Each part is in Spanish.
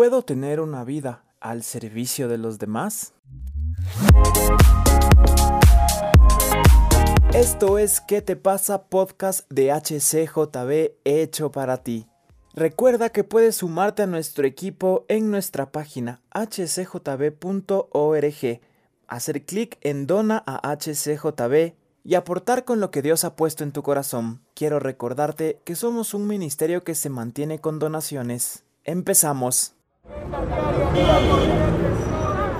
¿Puedo tener una vida al servicio de los demás? Esto es ¿Qué te pasa? Podcast de HCJB hecho para ti. Recuerda que puedes sumarte a nuestro equipo en nuestra página hcjb.org, hacer clic en Dona a HCJB y aportar con lo que Dios ha puesto en tu corazón. Quiero recordarte que somos un ministerio que se mantiene con donaciones. Empezamos.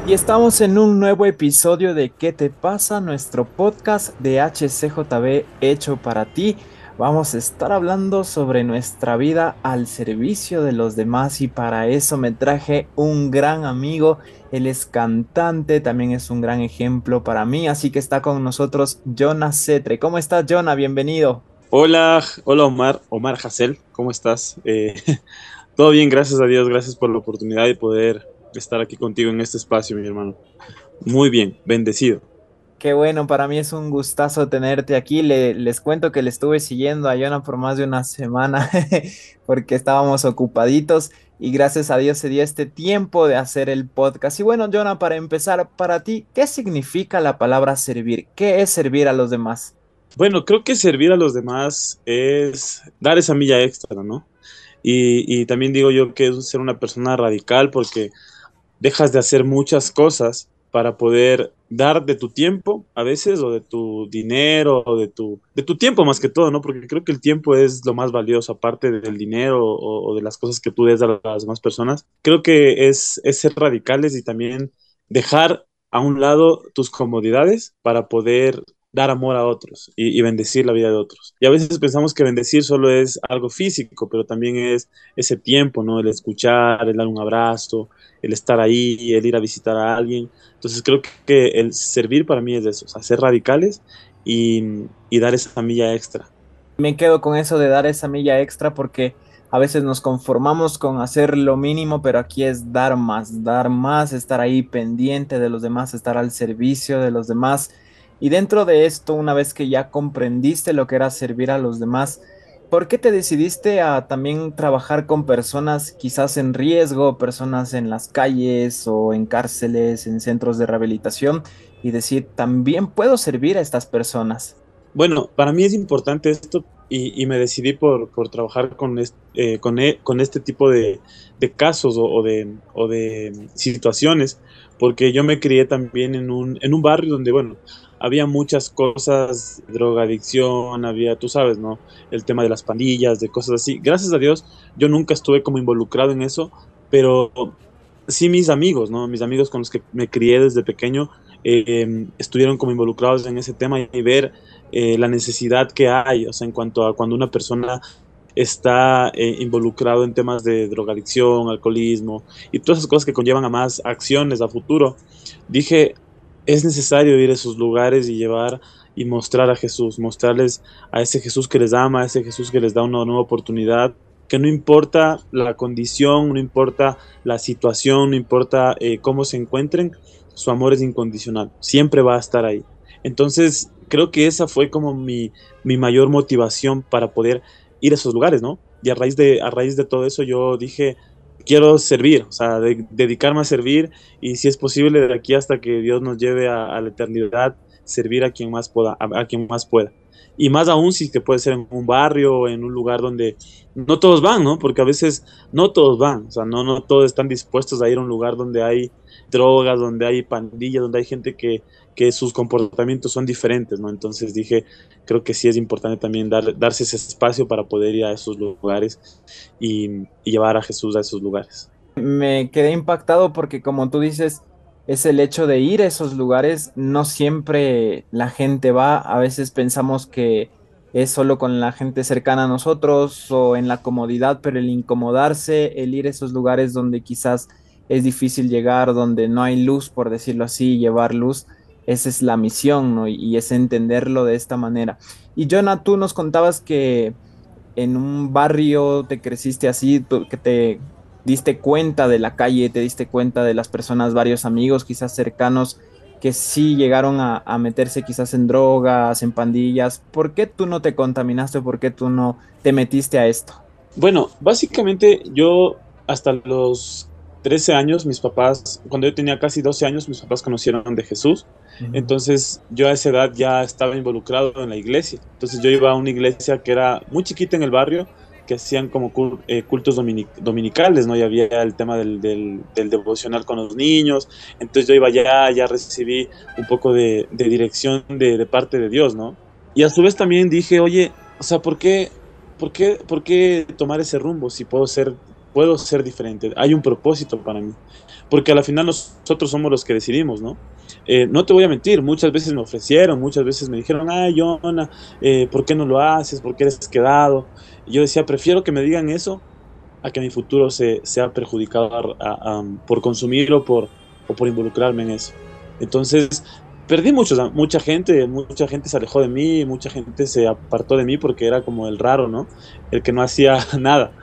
Y estamos en un nuevo episodio de ¿Qué te pasa? Nuestro podcast de HCJB hecho para ti. Vamos a estar hablando sobre nuestra vida al servicio de los demás y para eso me traje un gran amigo. Él es cantante, también es un gran ejemplo para mí, así que está con nosotros Jonah Cetre. ¿Cómo estás, Jonah? Bienvenido. Hola, hola Omar, Omar Hassel, ¿cómo estás? Eh, todo bien, gracias a Dios, gracias por la oportunidad de poder estar aquí contigo en este espacio, mi hermano. Muy bien, bendecido. Qué bueno, para mí es un gustazo tenerte aquí. les cuento que le estuve siguiendo a Jonah por más de una semana porque estábamos ocupaditos y gracias a Dios se dio este tiempo de hacer el podcast. Y bueno, Jonah, para empezar, para ti, ¿qué significa la palabra servir? ¿Qué es servir a los demás? Bueno, creo que servir a los demás es dar esa milla extra, ¿no? Y, y también digo yo que es ser una persona radical porque dejas de hacer muchas cosas para poder dar de tu tiempo a veces o de tu dinero o de tu, de tu tiempo más que todo, ¿no? Porque creo que el tiempo es lo más valioso aparte del dinero o, de las cosas que tú des a las demás personas. Creo que es ser radicales y también dejar a un lado tus comodidades para poder dar amor a otros y, bendecir la vida de otros. Y a veces pensamos que bendecir solo es algo físico, pero también es ese tiempo, ¿no? El escuchar, el dar un abrazo, el estar ahí, el ir a visitar a alguien. Entonces creo que el servir para mí es eso, o ser radicales y, y dar esa milla extra. Me quedo con eso de dar esa milla extra porque a veces nos conformamos con hacer lo mínimo, pero aquí es dar más, dar más, estar ahí pendiente de los demás, estar al servicio de los demás y dentro de esto, una vez que ya comprendiste lo que era servir a los demás, ¿por qué te decidiste a también trabajar con personas quizás en riesgo, personas en las calles o en cárceles, en centros de rehabilitación y decir, también puedo servir a estas personas? Bueno, para mí es importante esto y, me decidí por, trabajar con, este, con, e, con, este tipo de, casos o, de, o de situaciones, porque yo me crié también en un, en un barrio donde, bueno, había muchas cosas, drogadicción, había, tú sabes, ¿no? El tema de las pandillas, de cosas así. Gracias a Dios, yo nunca estuve como involucrado en eso, pero sí mis amigos, ¿no? Mis amigos con los que me crié desde pequeño eh, estuvieron como involucrados en ese tema y ver eh, la necesidad que hay, o sea, en cuanto a cuando una persona está eh, involucrado en temas de drogadicción, alcoholismo y todas esas cosas que conllevan a más acciones a futuro. Dije, es necesario ir a esos lugares y llevar y mostrar a Jesús, mostrarles a ese Jesús que les ama, a ese Jesús que les da una nueva oportunidad, que no importa la condición, no importa la situación, no importa eh, cómo se encuentren, su amor es incondicional, siempre va a estar ahí. Entonces, creo que esa fue como mi, mi mayor motivación para poder ir a esos lugares, ¿no? Y a raíz de, a raíz de todo eso yo dije, quiero servir, o sea, dedicarme a servir y si es posible de aquí hasta que Dios nos lleve a, la eternidad, servir a quien más pueda, a, quien más pueda. Y más aún si que puede ser en un barrio en un lugar donde no todos van, ¿no? Porque a veces no todos van, o sea, no, no todos están dispuestos a ir a un lugar donde hay drogas, donde hay pandillas, donde hay gente que, que sus comportamientos son diferentes, ¿no? Entonces dije, creo que sí es importante también dar, darse ese espacio para poder ir a esos lugares y, llevar a Jesús a esos lugares. Me quedé impactado porque como tú dices, es el hecho de ir a esos lugares, no siempre la gente va, a veces pensamos que es solo con la gente cercana a nosotros o en la comodidad, pero el incomodarse, el ir a esos lugares donde quizás es difícil llegar, donde no hay luz, por decirlo así, llevar luz, esa es la misión, ¿no? Y, es entenderlo de esta manera. Y Jonah, tú nos contabas que en un barrio te creciste así, que te diste cuenta de la calle, te diste cuenta de las personas, varios amigos quizás cercanos que sí llegaron a, meterse quizás en drogas, en pandillas. ¿Por qué tú no te contaminaste? ¿Por qué tú no te metiste a esto? Bueno, básicamente yo hasta los 13 años, mis papás, cuando yo tenía casi 12 años, mis papás conocieron de Jesús. Entonces yo a esa edad ya estaba involucrado en la iglesia. Entonces yo iba a una iglesia que era muy chiquita en el barrio, que hacían como eh, cultos dominicales, ¿no? Y había el tema del, del, devocional con los niños. Entonces yo iba allá, ya recibí un poco de, dirección de, de, parte de Dios, ¿no? Y a su vez también dije, oye, o sea, ¿por qué, por qué, por qué tomar ese rumbo si puedo ser puedo ser diferente, hay un propósito para mí, porque al final nosotros somos los que decidimos, ¿no? Eh, no te voy a mentir, muchas veces me ofrecieron, muchas veces me dijeron, ay, Jonah, eh, ¿por qué no lo haces? ¿Por qué eres quedado? Yo decía, prefiero que me digan eso a que mi futuro se, sea perjudicado por consumirlo por, o por involucrarme en eso. Entonces, perdí mucho, mucha gente, mucha gente se alejó de mí, mucha gente se apartó de mí porque era como el raro, ¿no? El que no hacía nada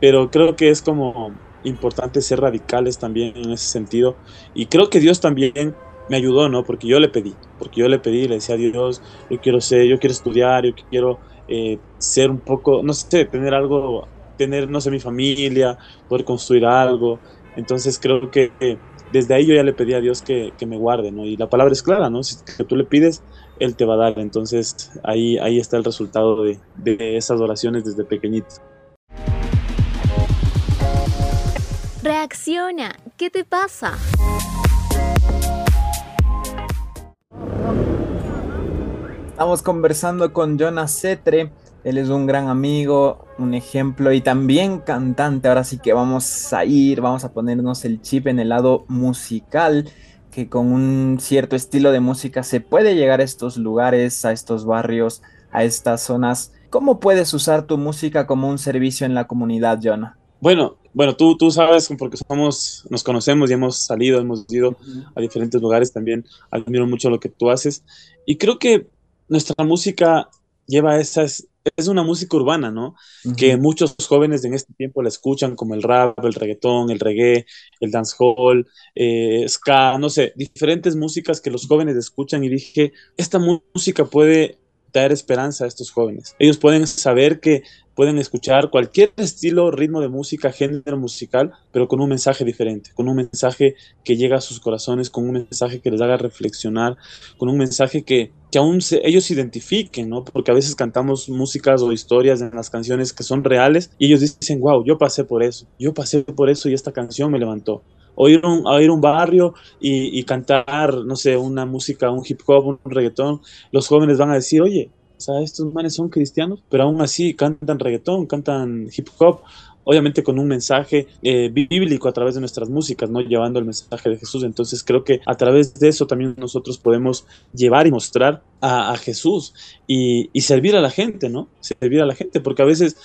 pero creo que es como importante ser radicales también en ese sentido. Y creo que Dios también me ayudó, ¿no? Porque yo le pedí, porque yo le pedí, le decía a Dios, yo quiero ser, yo quiero estudiar, yo quiero eh, ser un poco, no sé, tener algo, tener, no sé, mi familia, poder construir algo. Entonces creo que desde ahí yo ya le pedí a Dios que, que me guarde, ¿no? Y la palabra es clara, ¿no? Si que tú le pides, Él te va a dar. Entonces ahí, ahí está el resultado de, de esas oraciones desde pequeñito. Reacciona, ¿qué te pasa? Estamos conversando con Jonas Cetre. Él es un gran amigo, un ejemplo y también cantante. Ahora sí que vamos a ir, vamos a ponernos el chip en el lado musical, que con un cierto estilo de música se puede llegar a estos lugares, a estos barrios, a estas zonas. ¿Cómo puedes usar tu música como un servicio en la comunidad, Jonah? Bueno, bueno, tú, tú sabes, porque somos, nos conocemos y hemos salido, hemos ido a diferentes lugares también. Admiro mucho lo que tú haces. Y creo que nuestra música lleva esas, es una música urbana, ¿no? Que muchos jóvenes en este tiempo la escuchan como el rap, el reggaetón, el reggae, el dancehall, eh, ska, no sé, diferentes músicas que los jóvenes escuchan y dije, esta música puede dar esperanza a estos jóvenes. Ellos pueden saber que pueden escuchar cualquier estilo, ritmo de música, género musical, pero con un mensaje diferente, con un mensaje que llega a sus corazones, con un mensaje que les haga reflexionar, con un mensaje que, que aún ellos se identifiquen, ¿no? Porque a veces cantamos músicas o historias en las canciones que son reales y ellos dicen, wow, yo pasé por eso, yo pasé por eso y esta canción me levantó. O ir, un, a ir a un barrio y, cantar, no sé, una música, un hip hop, un reggaetón, los jóvenes van a decir, oye, o sea, estos manes son cristianos, pero aún así cantan reggaetón, cantan hip hop, obviamente con un mensaje eh, bíblico a través de nuestras músicas, ¿no? Llevando el mensaje de Jesús. Entonces creo que a través de eso también nosotros podemos llevar y mostrar a, Jesús y, y, servir a la gente, ¿no? Servir a la gente, porque a veces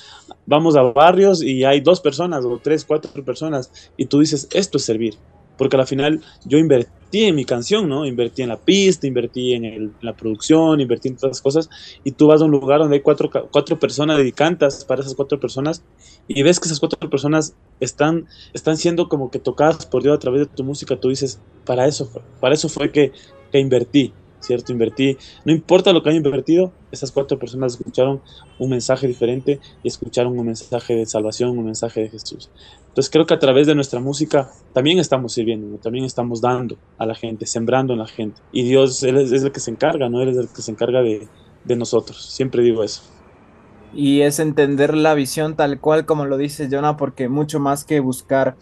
vamos a barrios y hay dos personas o tres, cuatro personas y tú dices, esto es servir porque al final yo invertí en mi canción, ¿no? Invertí en la pista, invertí en, la producción, invertí en todas las cosas, y tú vas a un lugar donde hay cuatro, cuatro personas y cantas para esas cuatro personas, y ves que esas cuatro personas están, están siendo como que tocadas por Dios a través de tu música, tú dices, para eso fue, para eso fue que, que invertí, ¿cierto? Invertí, no importa lo que haya invertido, esas cuatro personas escucharon un mensaje diferente y escucharon un mensaje de salvación, un mensaje de Jesús. Entonces creo que a través de nuestra música también estamos sirviendo, también estamos dando a la gente, sembrando en la gente. Y Dios él es, el que se encarga, ¿no? Él es el que se encarga de, de nosotros. Siempre digo eso. Y es entender la visión tal cual como lo dice Jonah, porque mucho más que buscar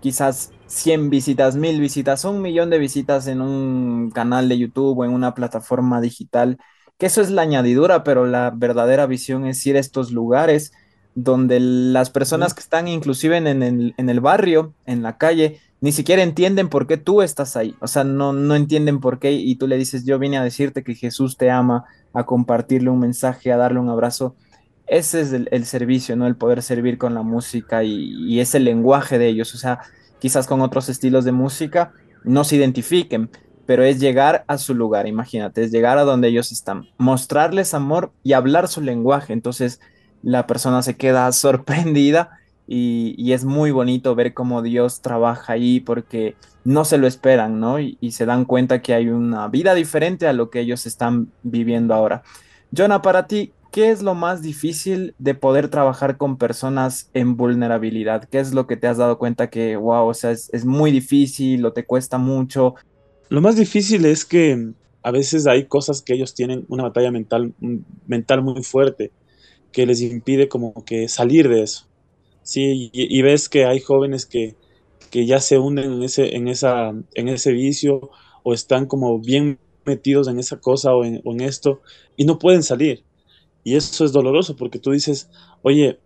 quizás 100 visitas, 1000 visitas, un millón de visitas en un canal de YouTube o en una plataforma digital, que eso es la añadidura, pero la verdadera visión es ir a estos lugares donde las personas que están inclusive en el, en el barrio, en la calle, ni siquiera entienden por qué tú estás ahí. O sea, no, no entienden por qué y tú le dices, yo vine a decirte que Jesús te ama, a compartirle un mensaje, a darle un abrazo. Ese es el, servicio, ¿no? El poder servir con la música y, y ese lenguaje de ellos. O sea, quizás con otros estilos de música no se identifiquen, pero es llegar a su lugar, imagínate, es llegar a donde ellos están, mostrarles amor y hablar su lenguaje. Entonces la persona se queda sorprendida y, es muy bonito ver cómo Dios trabaja ahí porque no se lo esperan, ¿no? Y, y, se dan cuenta que hay una vida diferente a lo que ellos están viviendo ahora. Jonah, para ti, ¿qué es lo más difícil de poder trabajar con personas en vulnerabilidad? ¿Qué es lo que te has dado cuenta que, wow, o sea, es, muy difícil o te cuesta mucho? Lo más difícil es que a veces hay cosas que ellos tienen una batalla mental, mental muy fuerte que les impide como que salir de eso. Sí, y, ves que hay jóvenes que, que ya se hunden en ese, en, esa, en ese vicio o están como bien metidos en esa cosa o en esto y no pueden salir. Y eso es doloroso porque tú dices, oye,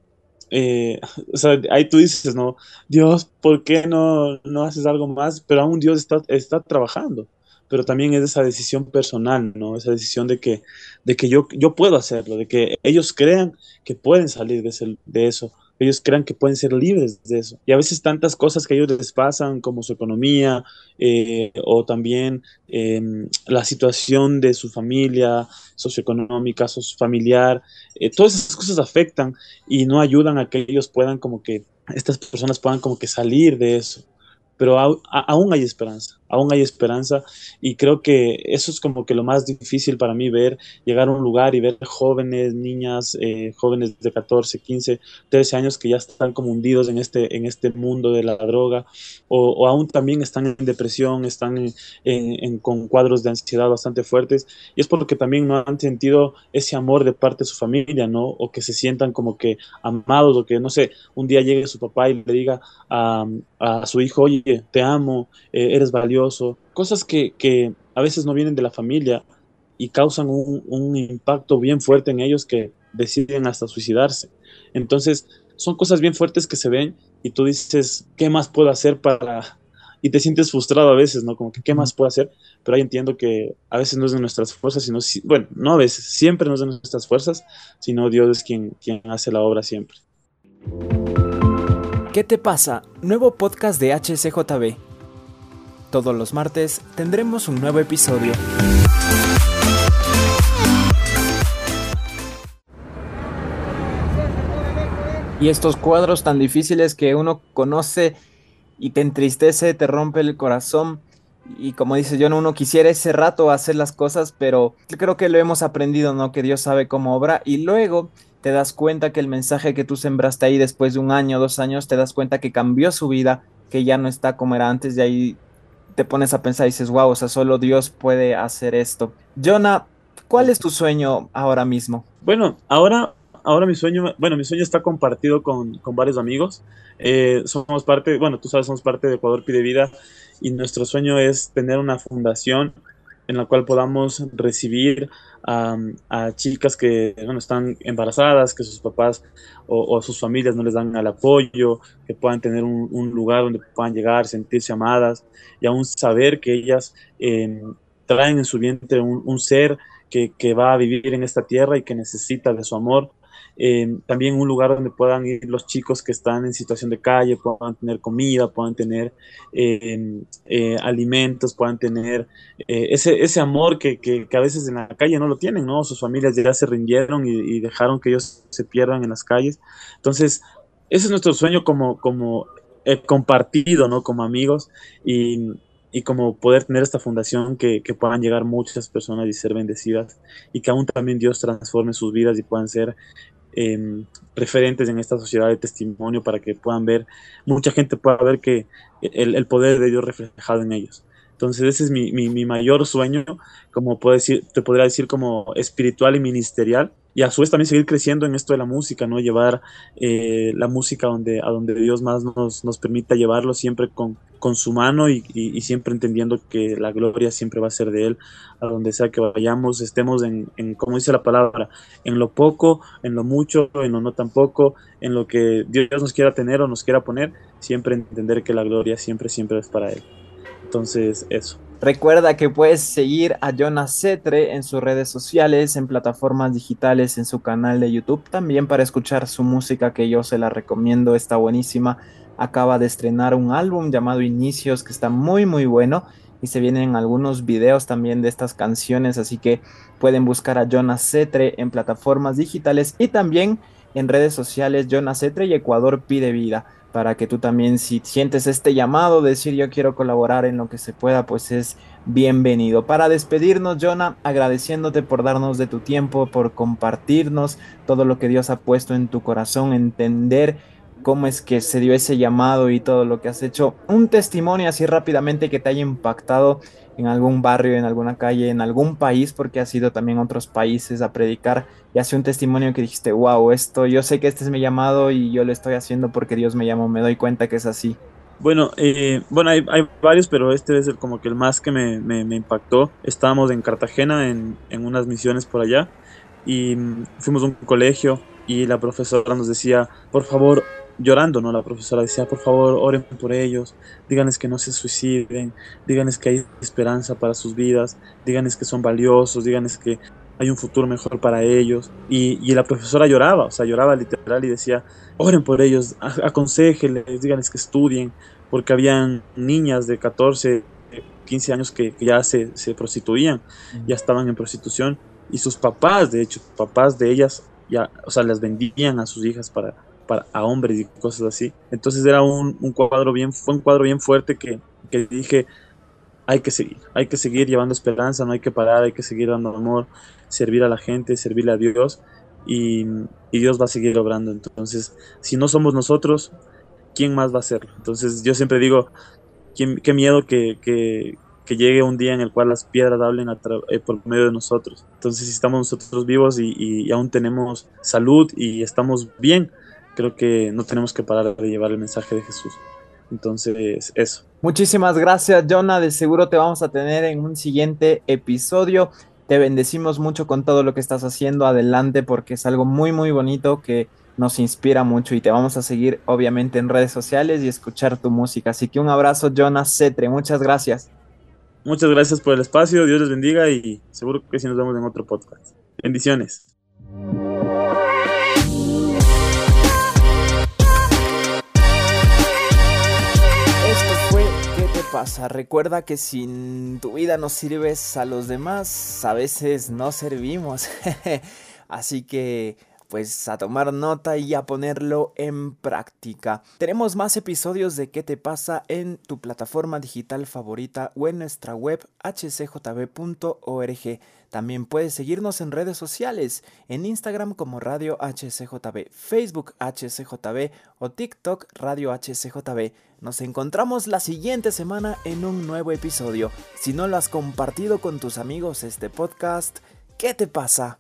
eh, o ahí tú dices, no, Dios, ¿por qué no, no haces algo más? Pero aún Dios está, está trabajando. Pero también es esa decisión personal, ¿no? Esa decisión de que, de que yo, yo puedo hacerlo, de que ellos crean que pueden salir de, ese, de eso ellos crean que pueden ser libres de eso. Y a veces tantas cosas que a ellos les pasan, como su economía, eh, o también eh, la situación de su familia socioeconómica, familiar, eh, todas esas cosas afectan y no ayudan a que ellos puedan como que, estas personas puedan como que salir de eso pero aún hay esperanza, aún hay esperanza y creo que eso es como que lo más difícil para mí ver, llegar a un lugar y ver jóvenes, niñas, eh, jóvenes de 14, 15, 13 años que ya están como hundidos en este, en este mundo de la droga o, aún también están en depresión, están con cuadros de ansiedad bastante fuertes y es porque también no han sentido ese amor de parte de su familia, ¿no? O que se sientan como que amados o que, no sé, un día llegue su papá y le diga a, a su hijo, oye, te amo, eh, eres valioso, cosas que, que, a veces no vienen de la familia y causan un, un, impacto bien fuerte en ellos que deciden hasta suicidarse. Entonces, son cosas bien fuertes que se ven y tú dices, ¿qué más puedo hacer para...? Y te sientes frustrado a veces, ¿no? Como que, ¿qué más puedo hacer? Pero ahí entiendo que a veces no es de nuestras fuerzas, sino, bueno, no a veces, siempre no es de nuestras fuerzas, sino Dios es quien, quien hace la obra siempre. ¿Qué te pasa? Nuevo podcast de HCJB. Todos los martes tendremos un nuevo episodio. Y estos cuadros tan difíciles que uno conoce y te entristece, te rompe el corazón. Y como dice yo, uno quisiera ese rato hacer las cosas, pero creo que lo hemos aprendido, ¿no? Que Dios sabe cómo obra. Y luego te das cuenta que el mensaje que tú sembraste ahí después de un año, dos años, te das cuenta que cambió su vida, que ya no está como era antes, y ahí te pones a pensar y dices, wow, o sea, solo Dios puede hacer esto. Jonah, ¿cuál es tu sueño ahora mismo? Bueno, ahora, ahora mi sueño, bueno, mi sueño está compartido con, con varios amigos. Eh, somos parte, bueno, tú sabes, somos parte de Ecuador Pide Vida y nuestro sueño es tener una fundación en la cual podamos recibir a, chicas que bueno, están embarazadas, que sus papás o, sus familias no les dan el apoyo, que puedan tener un, lugar donde puedan llegar, sentirse amadas y aún saber que ellas eh, traen en su vientre un, ser que, va a vivir en esta tierra y que necesita de su amor eh, también un lugar donde puedan ir los chicos que están en situación de calle, puedan tener comida, puedan tener eh, eh, alimentos, puedan tener ese, ese amor que, que, a veces en la calle no lo tienen, ¿no? Sus familias ya se rindieron y, y dejaron que ellos se pierdan en las calles. Entonces, ese es nuestro sueño como, como compartido, ¿no? Como amigos y, y como poder tener esta fundación que, que, puedan llegar muchas personas y ser bendecidas y que aún también Dios transforme sus vidas y puedan ser eh, referentes en esta sociedad de testimonio para que puedan ver, mucha gente pueda ver que el, el poder de Dios reflejado en ellos. Entonces ese es mi, mi, mi mayor sueño, como puedo decir, te podría decir como espiritual y ministerial, y a su vez también seguir creciendo en esto de la música, ¿no? Llevar eh, la música donde, a donde Dios más nos, nos permita llevarlo siempre con, con su mano y, y, siempre entendiendo que la gloria siempre va a ser de Él, a donde sea que vayamos, estemos en, en, como dice la palabra, en lo poco, en lo mucho, en lo no tan poco, en lo que Dios nos quiera tener o nos quiera poner, siempre entender que la gloria siempre, siempre es para Él. Entonces, eso. Recuerda que puedes seguir a Jonas Cetre en sus redes sociales, en plataformas digitales, en su canal de YouTube, también para escuchar su música que yo se la recomiendo, está buenísima. Acaba de estrenar un álbum llamado Inicios que está muy muy bueno y se vienen algunos videos también de estas canciones, así que pueden buscar a Jonas Cetre en plataformas digitales y también en redes sociales Jonas Cetre y Ecuador Pide Vida. Para que tú también si sientes este llamado, decir yo quiero colaborar en lo que se pueda, pues es bienvenido. Para despedirnos, Jonah, agradeciéndote por darnos de tu tiempo, por compartirnos todo lo que Dios ha puesto en tu corazón, entender cómo es que se dio ese llamado y todo lo que has hecho. Un testimonio así rápidamente que te haya impactado en algún barrio, en alguna calle, en algún país, porque has ido también a otros países a predicar y hace un testimonio que dijiste, wow, esto, yo sé que este es mi llamado y yo lo estoy haciendo porque Dios me llamó, me doy cuenta que es así. Bueno, eh, bueno hay, varios, pero este es el, como que el más que me, me, impactó. Estábamos en Cartagena en, en unas misiones por allá y mm, fuimos a un colegio y la profesora nos decía, por favor, llorando, ¿no? La profesora decía, por favor, oren por ellos, díganles que no se suiciden, díganles que hay esperanza para sus vidas, díganles que son valiosos, díganles que hay un futuro mejor para ellos. Y, la profesora lloraba, o sea, lloraba literal y decía, oren por ellos, aconsejenles, díganles que estudien, porque habían niñas de 14, 15 años que, ya se, se prostituían, ya estaban en prostitución, y sus papás, de hecho, papás de ellas, ya, o sea, las vendían a sus hijas para, a hombres y cosas así. Entonces era un, cuadro bien, fue un cuadro bien fuerte que, dije, hay que seguir, hay que seguir llevando esperanza, no hay que parar, hay que seguir dando amor, servir a la gente, servirle a Dios y, Dios va a seguir obrando. Entonces, si no somos nosotros, ¿quién más va a hacerlo? Entonces yo siempre digo, qué, miedo que, que, llegue un día en el cual las piedras hablen eh, por medio de nosotros. Entonces, si estamos nosotros vivos y, y, aún tenemos salud y estamos bien, creo que no tenemos que parar de llevar el mensaje de Jesús. Entonces, eso. Muchísimas gracias, Jonah. De seguro te vamos a tener en un siguiente episodio. Te bendecimos mucho con todo lo que estás haciendo. Adelante, porque es algo muy, muy bonito que nos inspira mucho y te vamos a seguir, obviamente, en redes sociales y escuchar tu música. Así que un abrazo, Jonah Cetre. Muchas gracias. Muchas gracias por el espacio. Dios les bendiga y seguro que sí nos vemos en otro podcast. Bendiciones. Pasa? Recuerda que sin tu vida no sirves a los demás, a veces no servimos. Así que pues a tomar nota y a ponerlo en práctica. Tenemos más episodios de ¿Qué te pasa? en tu plataforma digital favorita o en nuestra web hcjb.org. También puedes seguirnos en redes sociales, en Instagram como Radio HCJB, Facebook HCJB o TikTok Radio HCJB. Nos encontramos la siguiente semana en un nuevo episodio. Si no lo has compartido con tus amigos este podcast, ¿qué te pasa?